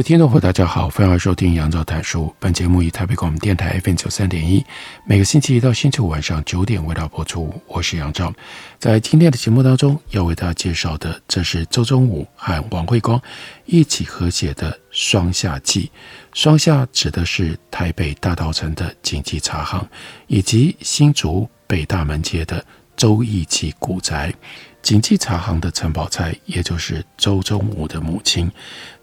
位听众朋友，大家好，欢迎收听杨照谈书。本节目以台北广播电台 FM 九三点一，每个星期一到星期五晚上九点为大家播出。我是杨照，在今天的节目当中要为大家介绍的，这是周忠武和王慧光一起合写的《双夏记》。双夏指的是台北大道城的锦记茶行，以及新竹北大门街的周义记古宅。锦记茶行的陈宝钗，也就是周忠武的母亲，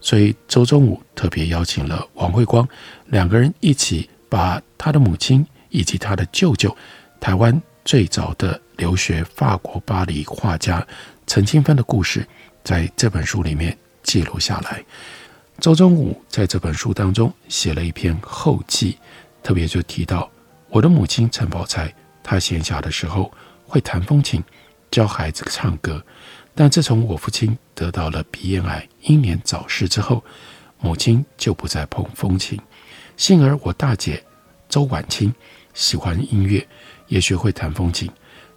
所以周忠武特别邀请了王慧光，两个人一起把他的母亲以及他的舅舅，台湾最早的留学法国巴黎画家陈清芬的故事，在这本书里面记录下来。周忠武在这本书当中写了一篇后记，特别就提到我的母亲陈宝钗，她闲暇的时候会弹风琴。教孩子唱歌，但自从我父亲得到了鼻咽癌，英年早逝之后，母亲就不再碰风琴。幸而我大姐周婉清喜欢音乐，也学会弹风琴，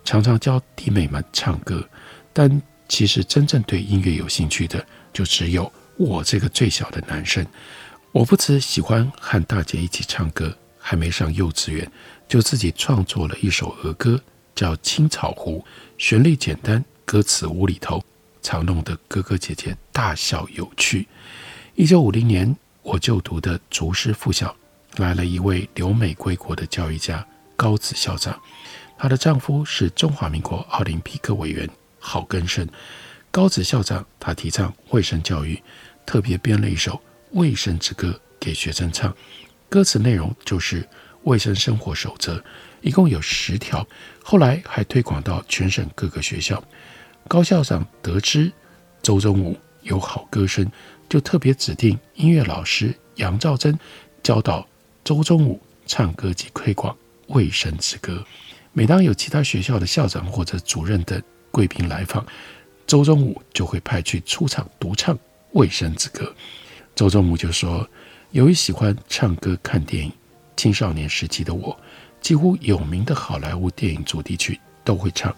常常教弟妹们唱歌。但其实真正对音乐有兴趣的，就只有我这个最小的男生。我不只喜欢和大姐一起唱歌，还没上幼稚园，就自己创作了一首儿歌。叫《青草湖》，旋律简单，歌词无厘头，常弄得哥哥姐姐大笑有趣。一九五零年，我就读的竹师附小来了一位留美归国的教育家高子校长，她的丈夫是中华民国奥林匹克委员郝根生。高子校长他提倡卫生教育，特别编了一首《卫生之歌》给学生唱，歌词内容就是卫生生活守则。一共有十条，后来还推广到全省各个学校。高校长得知周忠武有好歌声，就特别指定音乐老师杨兆珍教导周忠武唱歌及推广《卫生之歌》。每当有其他学校的校长或者主任等贵宾来访，周忠武就会派去出场独唱《卫生之歌》。周忠武就说：“由于喜欢唱歌、看电影，青少年时期的我。”几乎有名的好莱坞电影主题曲都会唱。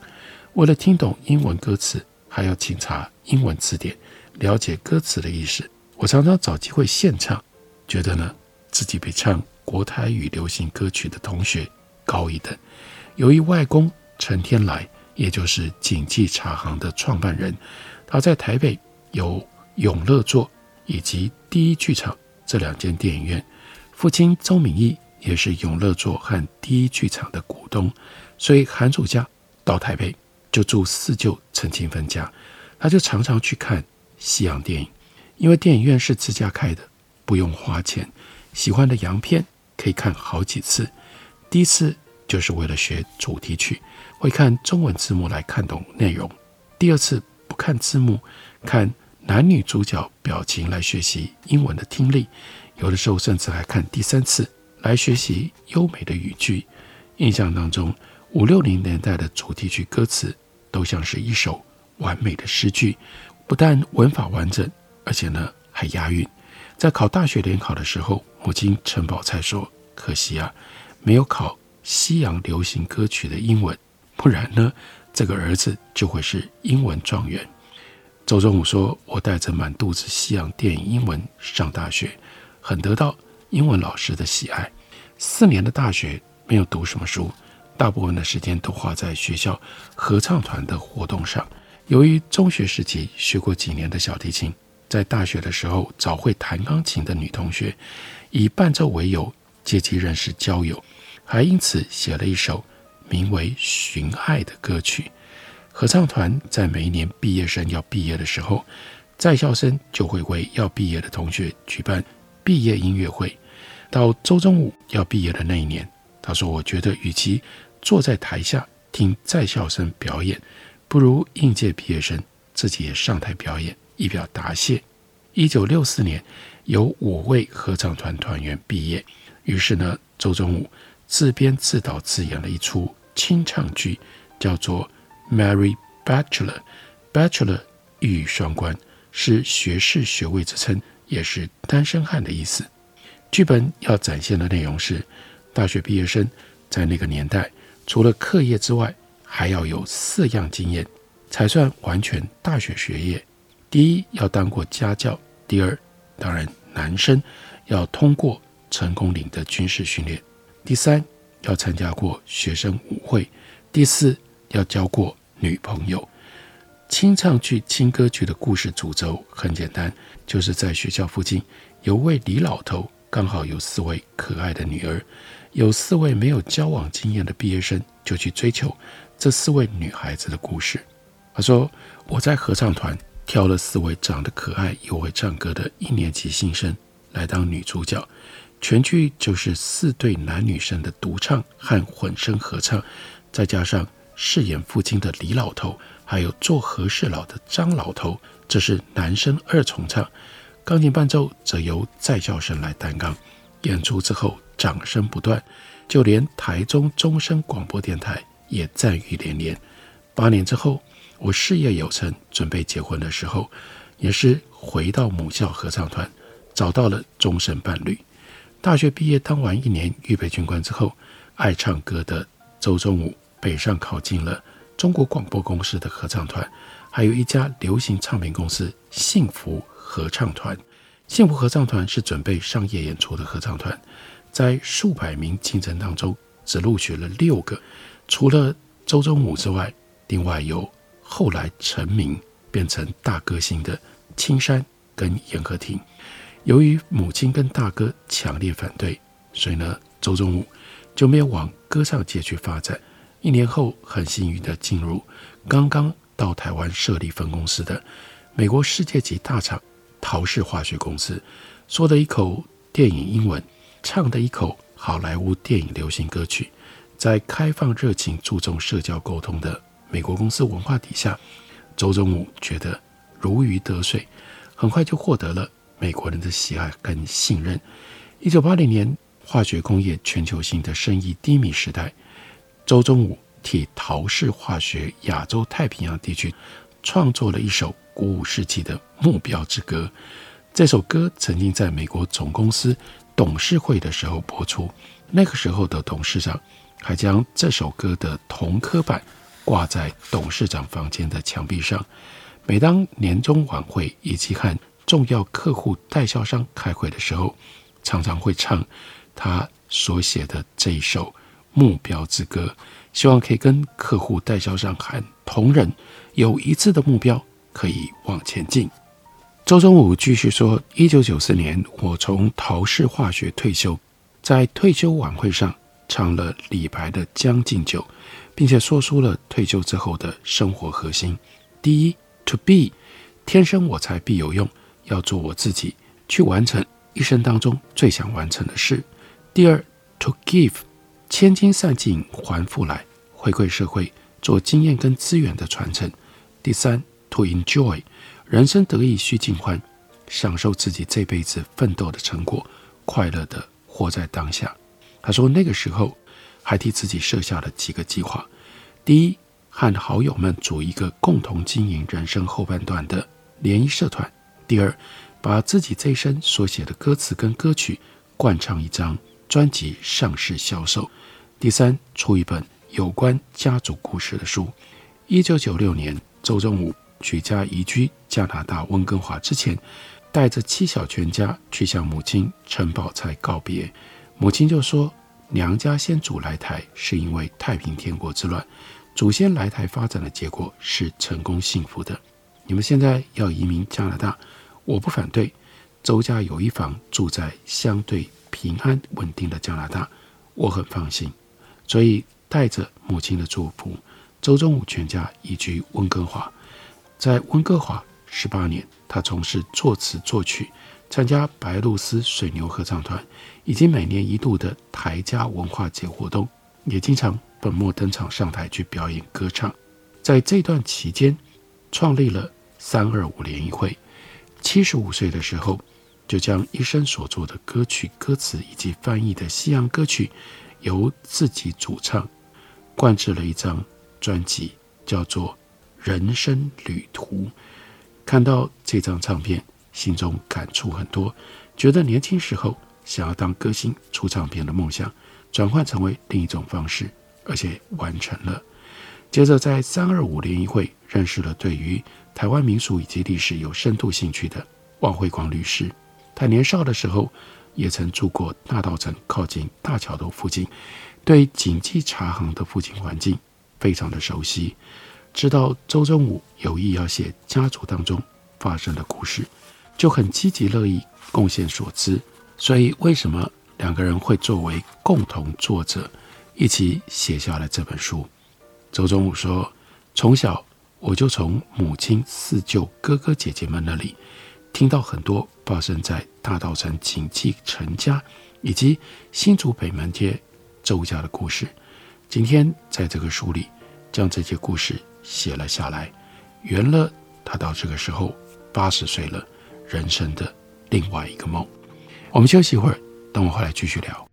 为了听懂英文歌词，还要请查英文词典，了解歌词的意思。我常常找机会现唱，觉得呢自己比唱国台语流行歌曲的同学高一等。由于外公陈天来，也就是锦记茶行的创办人，他在台北有永乐座以及第一剧场这两间电影院。父亲周敏义。也是永乐座和第一剧场的股东，所以寒暑假到台北就住四舅陈清芬家，他就常常去看西洋电影，因为电影院是自家开的，不用花钱，喜欢的洋片可以看好几次。第一次就是为了学主题曲，会看中文字幕来看懂内容；第二次不看字幕，看男女主角表情来学习英文的听力，有的时候甚至还看第三次。来学习优美的语句。印象当中，五六零年代的主题曲歌词都像是一首完美的诗句，不但文法完整，而且呢还押韵。在考大学联考的时候，母亲陈宝钗说：“可惜啊，没有考西洋流行歌曲的英文，不然呢，这个儿子就会是英文状元。”周忠武说：“我带着满肚子西洋电影英文上大学，很得到。”英文老师的喜爱，四年的大学没有读什么书，大部分的时间都花在学校合唱团的活动上。由于中学时期学过几年的小提琴，在大学的时候找会弹钢琴的女同学，以伴奏为由借机认识交友，还因此写了一首名为《寻爱》的歌曲。合唱团在每一年毕业生要毕业的时候，在校生就会为要毕业的同学举办毕业音乐会。到周忠武要毕业的那一年，他说：“我觉得，与其坐在台下听在校生表演，不如应届毕业生自己也上台表演，以表答谢。一九六四年，有五位合唱团团员毕业，于是呢，周忠武自编自导自演了一出清唱剧，叫做《Mary Bachelor》，Bachelor 一语双关，是学士学位之称，也是单身汉的意思。剧本要展现的内容是，大学毕业生在那个年代，除了课业之外，还要有四样经验，才算完全大学学业。第一，要当过家教；第二，当然男生要通过成功岭的军事训练；第三，要参加过学生舞会；第四，要交过女朋友。清唱剧、轻歌剧的故事主轴很简单，就是在学校附近有位李老头，刚好有四位可爱的女儿。有四位没有交往经验的毕业生就去追求这四位女孩子的故事。他说：“我在合唱团挑了四位长得可爱又会唱歌的一年级新生来当女主角，全剧就是四对男女生的独唱和混声合唱，再加上饰演父亲的李老头，还有做和事佬的张老头，这是男生二重唱。钢琴伴奏则由在校生来担纲。演出之后。”掌声不断，就连台中钟声广播电台也赞誉连连。八年之后，我事业有成，准备结婚的时候，也是回到母校合唱团，找到了终身伴侣。大学毕业当完一年预备军官之后，爱唱歌的周忠武北上考进了中国广播公司的合唱团，还有一家流行唱片公司幸福合唱团。幸福合唱团是准备商业演出的合唱团。在数百名竞争当中，只录取了六个。除了周忠武之外，另外有后来成名变成大歌星的青山跟严和庭。由于母亲跟大哥强烈反对，所以呢，周忠武就没有往歌唱界去发展。一年后，很幸运地进入刚刚到台湾设立分公司的美国世界级大厂陶氏化学公司，说的一口电影英文。唱的一口好莱坞电影流行歌曲，在开放、热情、注重社交沟通的美国公司文化底下，周忠武觉得如鱼得水，很快就获得了美国人的喜爱跟信任。一九八零年，化学工业全球性的生意低迷时代，周忠武替陶氏化学亚洲太平洋地区创作了一首鼓舞士气的目标之歌。这首歌曾经在美国总公司。董事会的时候播出，那个时候的董事长还将这首歌的同刻版挂在董事长房间的墙壁上。每当年终晚会以及和重要客户代销商开会的时候，常常会唱他所写的这一首目标之歌，希望可以跟客户代销商和同仁有一致的目标，可以往前进。周忠武继续说：“一九九四年，我从陶氏化学退休，在退休晚会上唱了李白的《将进酒》，并且说出了退休之后的生活核心：第一，to be，天生我材必有用，要做我自己，去完成一生当中最想完成的事；第二，to give，千金散尽还复来，回馈社会，做经验跟资源的传承；第三，to enjoy。”人生得意须尽欢，享受自己这辈子奋斗的成果，快乐的活在当下。他说那个时候还替自己设下了几个计划：第一，和好友们组一个共同经营人生后半段的联谊社团；第二，把自己这一生所写的歌词跟歌曲灌唱一张专辑上市销售；第三，出一本有关家族故事的书。一九九六年，周正武。举家移居加拿大温哥华之前，带着妻小全家去向母亲陈宝钗告别。母亲就说：“娘家先祖来台是因为太平天国之乱，祖先来台发展的结果是成功幸福的。你们现在要移民加拿大，我不反对。周家有一房住在相对平安稳定的加拿大，我很放心。所以带着母亲的祝福，周忠武全家移居温哥华。”在温哥华十八年，他从事作词作曲，参加白鹭鸶水牛合唱团，以及每年一度的台家文化节活动，也经常本末登场上台去表演歌唱。在这段期间，创立了三二五联谊会。七十五岁的时候，就将一生所做的歌曲歌词以及翻译的西洋歌曲，由自己主唱，灌制了一张专辑，叫做《人生旅途》。看到这张唱片，心中感触很多，觉得年轻时候想要当歌星出唱片的梦想，转换成为另一种方式，而且完成了。接着在三二五联谊会认识了对于台湾民俗以及历史有深度兴趣的王惠光律师。他年少的时候也曾住过大稻埕靠近大桥头附近，对锦记茶行的附近环境非常的熟悉。知道周忠武有意要写家族当中发生的故事，就很积极乐意贡献所知。所以，为什么两个人会作为共同作者一起写下了这本书？周忠武说：“从小我就从母亲四舅哥哥姐姐们那里听到很多发生在大稻埕锦记陈家以及新竹北门街周家的故事。今天在这个书里将这些故事。”写了下来，圆了他到这个时候八十岁了人生的另外一个梦。我们休息一会儿，等我回来继续聊。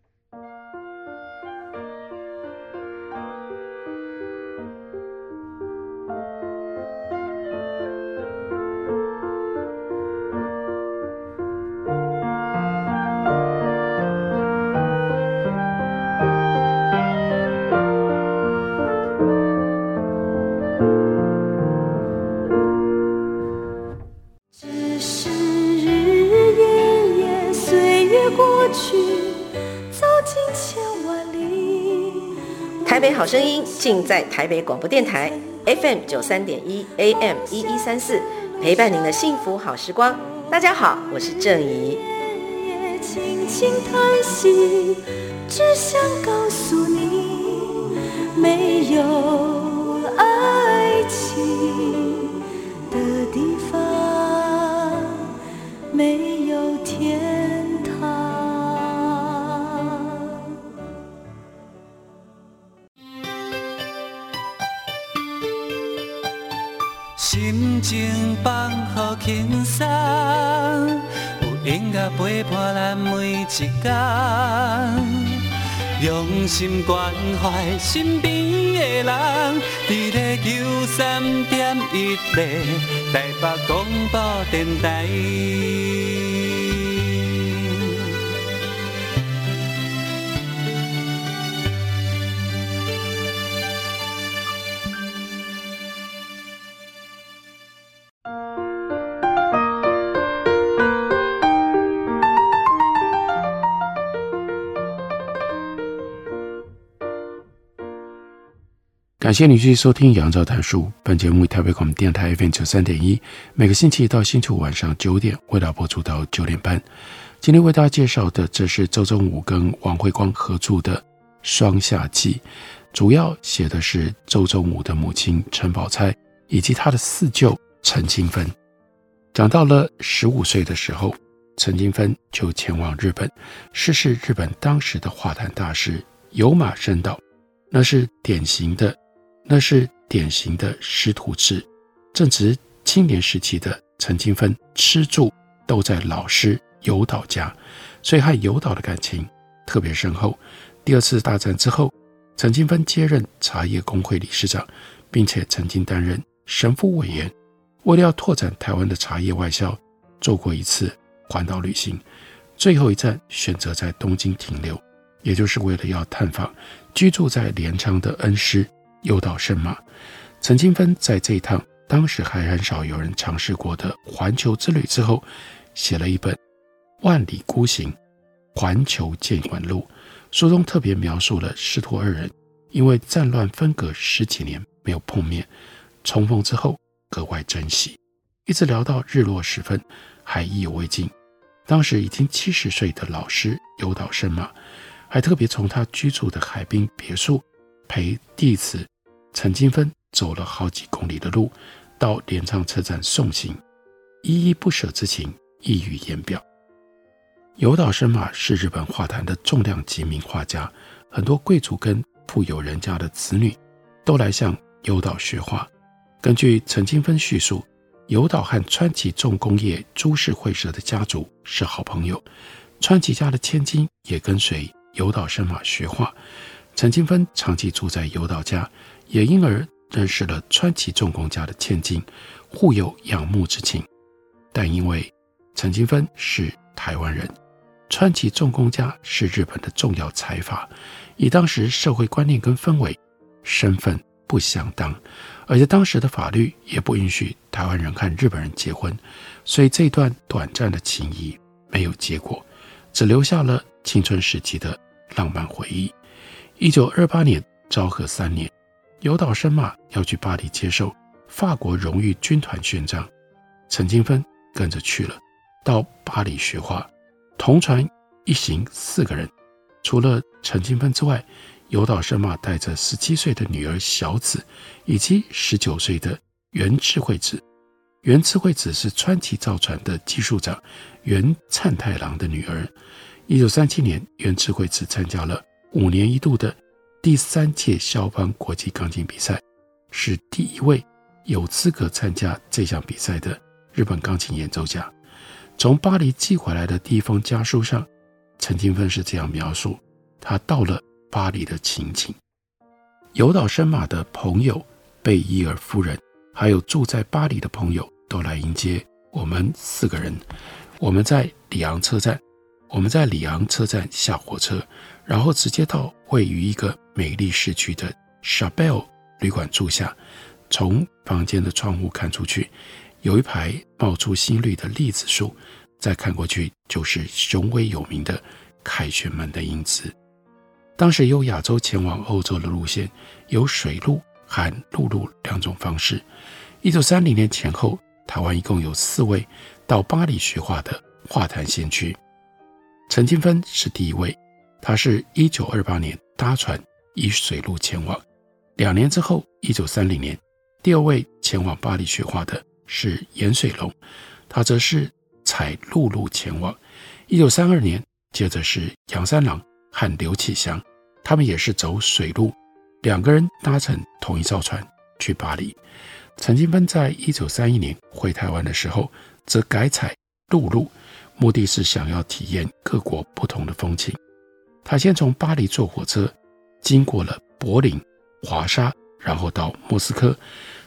尽在台北广播电台 FM 九三点一 AM 一一三四，陪伴您的幸福好时光。大家好，我是郑怡。轻轻叹息，只想告诉你，没有爱情的地方，没陪伴咱每一天，用心关怀身边的人，伫咧九三点一台北广播电台。感谢你继续收听《杨照谈书》。本节目以台北广播电台 FM 九三点一，每个星期一到星期五晚上九点，为大家播出到九点半。今天为大家介绍的，这是周忠武跟王惠光合著的《双夏记》，主要写的是周忠武的母亲陈宝钗以及他的四舅陈金芬。讲到了十五岁的时候，陈金芬就前往日本，师事日本当时的画坛大师有马伸道，那是典型的。那是典型的师徒制，正值青年时期的陈金芬吃住都在老师有岛家，所以和有岛的感情特别深厚。第二次大战之后，陈金芬接任茶叶工会理事长，并且曾经担任神父委员。为了要拓展台湾的茶叶外销，做过一次环岛旅行，最后一站选择在东京停留，也就是为了要探访居住在镰仓的恩师。有岛慎马，陈金芬在这一趟当时还很少有人尝试过的环球之旅之后，写了一本《万里孤行·环球见闻录》，书中特别描述了师徒二人因为战乱分隔十几年没有碰面，重逢之后格外珍惜，一直聊到日落时分还意犹未尽。当时已经七十岁的老师有岛慎马，还特别从他居住的海滨别墅。陪弟子陈金芬走了好几公里的路，到镰仓车站送行，依依不舍之情溢于言表。有岛慎马是日本画坛的重量级名画家，很多贵族跟富有人家的子女都来向有岛学画。根据陈金芬叙述，有岛和川崎重工业株式会社的家族是好朋友，川崎家的千金也跟随有岛伸马学画。陈金芬长期住在有岛家，也因而认识了川崎重工家的千金，互有仰慕之情。但因为陈金芬是台湾人，川崎重工家是日本的重要财阀，以当时社会观念跟氛围，身份不相当，而且当时的法律也不允许台湾人和日本人结婚，所以这段短暂的情谊没有结果，只留下了青春时期的浪漫回忆。一九二八年昭和三年，有岛伸马要去巴黎接受法国荣誉军团勋章，陈金芬跟着去了，到巴黎学画。同船一行四个人，除了陈金芬之外，有岛伸马带着十七岁的女儿小子，以及十九岁的原智慧子。原智慧子是川崎造船的技术长原灿太郎的女儿。一九三七年，原智慧子参加了五年一度的第三届肖邦国际钢琴比赛，是第一位有资格参加这项比赛的日本钢琴演奏家。从巴黎寄回来的第一封家书上，陈金芬是这样描述他到了巴黎的情景：有岛伸马的朋友贝伊尔夫人，还有住在巴黎的朋友都来迎接我们四个人。我们在里昂车站，我们在里昂车站下火车，然后直接到位于一个美丽市区的 Chabel 旅馆住下。从房间的窗户看出去。有一排冒出新绿的栗子树，再看过去就是雄伟有名的凯旋门的影子。当时由亚洲前往欧洲的路线有水路和陆路两种方式。一九三零年前后，台湾一共有四位到巴黎学画的画坛先驱，陈金芬是第一位。他是一九二八年搭船以水路前往，两年之后，一九三零年，第二位前往巴黎学画的。是颜水龙，他则是采陆路前往。一九三二年，接着是杨三郎和刘启祥，他们也是走水路，两个人搭乘同一艘船去巴黎。陈金芬在一九三一年回台湾的时候，则改采陆路，目的是想要体验各国不同的风情。他先从巴黎坐火车，经过了柏林、华沙，然后到莫斯科。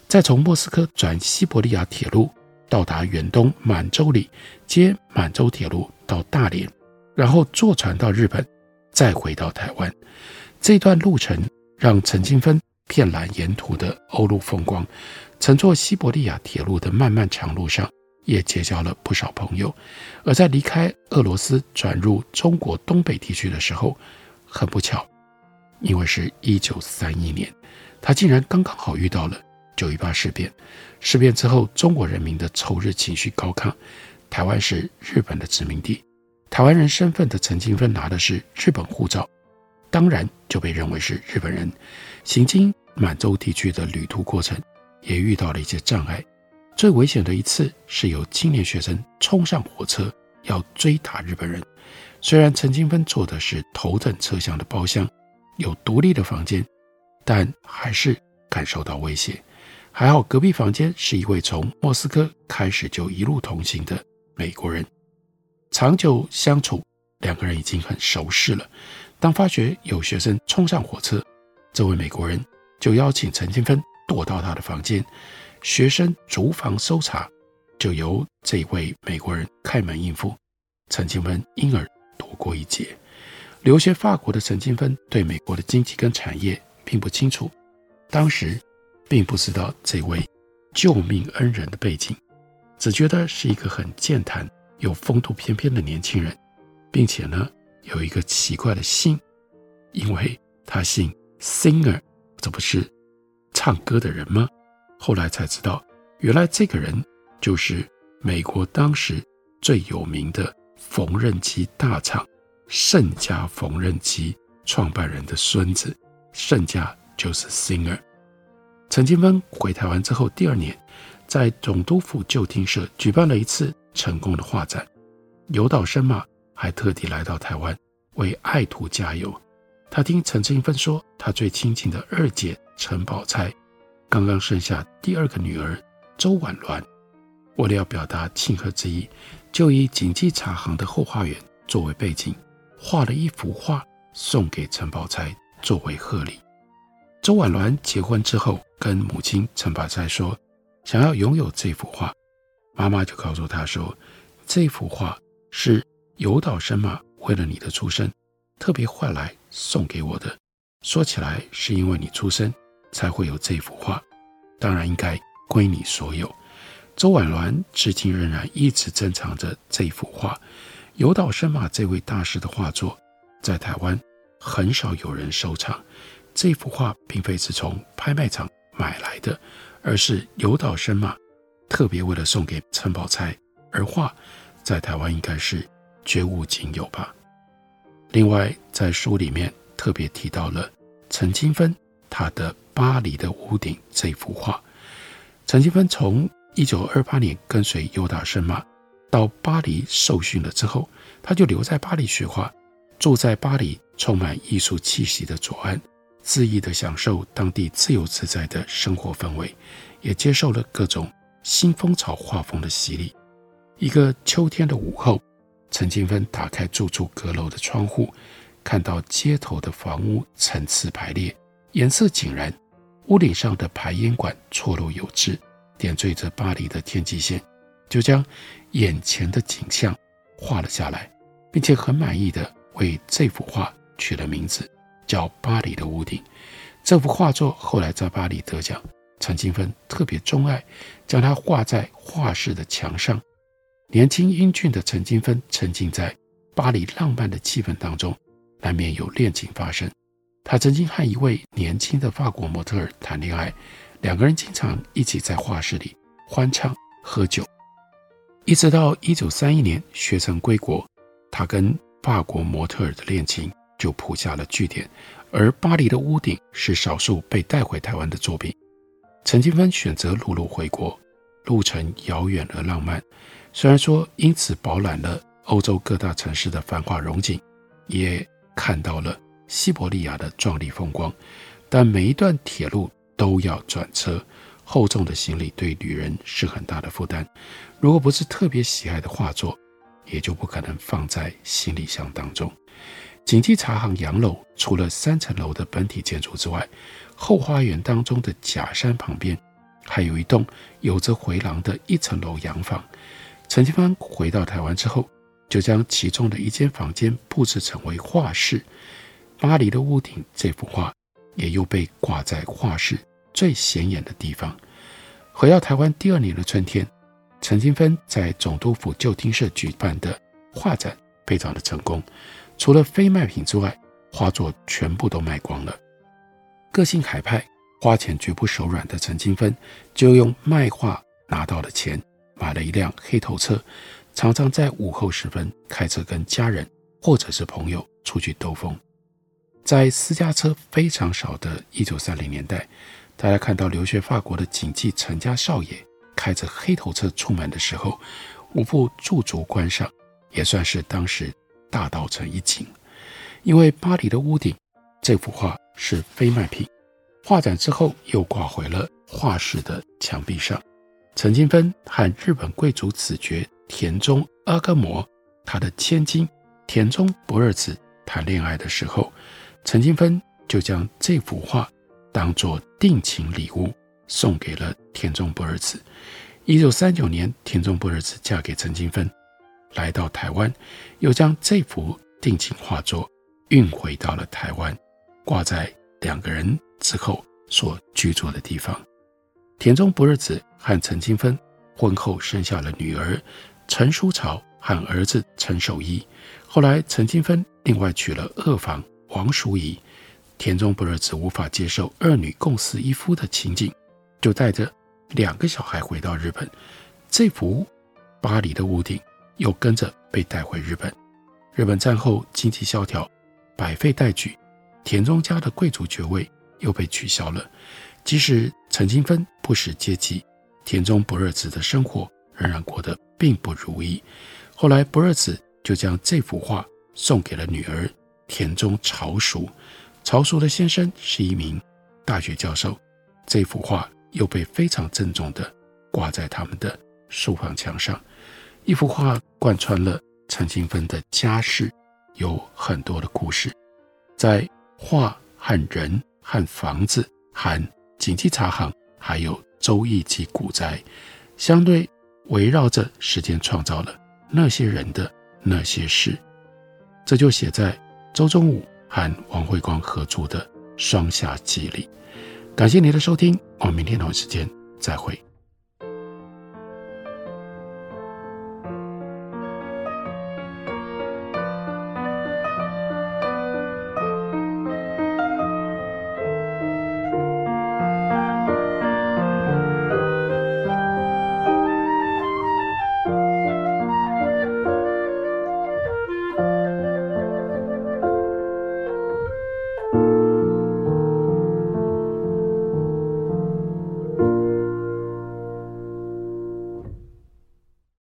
再从莫斯科转西伯利亚铁路到达远东满洲里，接满洲铁路到大连，然后坐船到日本，再回到台湾。这段路程让陈金芬遍览沿途的欧陆风光，乘坐西伯利亚铁路的漫漫长路上，也结交了不少朋友。而在离开俄罗斯转入中国东北地区的时候，很不巧，因为是一九三一年，他竟然刚刚好遇到了。九一八事变，事变之后，中国人民的仇日情绪高亢。台湾是日本的殖民地，台湾人身份的陈金芬拿的是日本护照，当然就被认为是日本人。行经满洲地区的旅途过程，也遇到了一些障碍。最危险的一次是有青年学生冲上火车要追打日本人，虽然陈金芬坐的是头等车厢的包厢，有独立的房间，但还是感受到威胁。还好，隔壁房间是一位从莫斯科开始就一路同行的美国人，长久相处，两个人已经很熟识了。当发觉有学生冲上火车，这位美国人就邀请陈金芬躲到他的房间，学生逐房搜查，就由这位美国人开门应付，陈金芬因而躲过一劫。留学法国的陈金芬对美国的经济跟产业并不清楚，当时。并不知道这位救命恩人的背景，只觉得是一个很健谈、有风度翩翩的年轻人，并且呢有一个奇怪的姓，因为他姓 Singer，这不是唱歌的人吗？后来才知道，原来这个人就是美国当时最有名的缝纫机大厂盛家缝纫机创办人的孙子，盛家就是 Singer。陈金芬回台湾之后，第二年在总督府旧厅舍举办了一次成功的画展。有岛生马还特地来到台湾为爱徒加油。他听陈金芬说，他最亲近的二姐陈宝钗刚刚生下第二个女儿周婉鸾，为了要表达庆贺之意，就以锦记茶行的后花园作为背景，画了一幅画送给陈宝钗作为贺礼。周婉鸾结婚之后，跟母亲陈宝钗说，想要拥有这幅画，妈妈就告诉她说，这幅画是有岛生马为了你的出生特别换来送给我的。说起来，是因为你出生才会有这幅画，当然应该归你所有。周婉鸾至今仍然一直珍藏着这幅画。有岛生马这位大师的画作，在台湾很少有人收藏。这幅画并非是从拍卖场买来的，而是有岛生马特别为了送给陈宝钗而画，在台湾应该是绝无仅有吧。另外，在书里面特别提到了陈金芬他的《巴黎的屋顶》这幅画。陈金芬从一九二八年跟随有岛生马到巴黎受训了之后，他就留在巴黎学画，住在巴黎充满艺术气息的左岸，恣意地享受当地自由自在的生活氛围，也接受了各种新风潮画风的洗礼。一个秋天的午后，陈金芬打开住处阁楼的窗户，看到街头的房屋层次排列，颜色井然，屋顶上的排烟管错落有致。点缀着巴黎的天际线，就将眼前的景象画了下来，并且很满意的为这幅画取了名字，叫《巴黎的屋顶》。这幅画作后来在巴黎得奖，陈金芬特别钟爱，将它画在画室的墙上。年轻英俊的陈金芬沉浸在巴黎浪漫的气氛当中，难免有恋情发生。他曾经和一位年轻的法国模特儿谈恋爱。两个人经常一起在画室里欢唱喝酒，一直到一九三一年学成归国，他跟法国模特儿的恋情就铺下了句点。而《巴黎的屋顶》是少数被带回台湾的作品。陈金芬选择陆路回国，路程遥远而浪漫。虽然说因此饱览了欧洲各大城市的繁华荣景，也看到了西伯利亚的壮丽风光，但每一段铁路，都要转车，厚重的行李对旅人是很大的负担。如果不是特别喜爱的画作，也就不可能放在行李箱当中。锦记茶行洋楼除了三层楼的本体建筑之外，后花园当中的假山旁边还有一栋有着回廊的一层楼洋房。陈金芬回到台湾之后，就将其中的一间房间布置成为画室。巴黎的屋顶这幅画。也又被挂在画室最显眼的地方。回到台湾第二年的春天，陈金芬在总督府旧厅舍举办的画展非常的成功，除了非卖品之外，画作全部都卖光了。个性海派、花钱绝不手软的陈金芬，就用卖画拿到了钱，买了一辆黑头车，常常在午后时分开车跟家人或者是朋友出去兜风。在私家车非常少的一九三零年代，大家看到留学法国的锦记陈家少爷开着黑头车出门的时候，无不驻足观赏，也算是当时大稻埕一景。因为巴黎的屋顶这幅画是非卖品，画展之后又挂回了画室的墙壁上。陈金芬和日本贵族子爵田中阿伽摩，他的千金田中不二子谈恋爱的时候。陈金芬就将这幅画当作定情礼物送给了田中不二子。一九三九年，田中不二子嫁给陈金芬，来到台湾，又将这幅定情画作运回到了台湾，挂在两个人之后所居住的地方。田中不二子和陈金芬婚后生下了女儿陈淑朝和儿子陈守一。后来，陈金芬另外娶了二房。王淑仪，田中不二子无法接受二女共侍一夫的情景，就带着两个小孩回到日本。这幅巴黎的屋顶又跟着被带回日本。日本战后经济萧条，百废待举，田中家的贵族爵位又被取消了。即使陈金芬不识阶级，田中不二子的生活仍然过得并不如意。后来不二子就将这幅画送给了女儿。田中朝淑，朝淑的先生是一名大学教授，这幅画又被非常郑重地挂在他们的书房墙上。一幅画贯穿了陈清芬的家世，有很多的故事，在画和人和房子和景记茶行，还有周易及古宅，相对围绕着时间创造了那些人的那些事，这就写在周中武和王慧光合作的《双侠记》里。感谢您的收听，我们明天同一时间再会。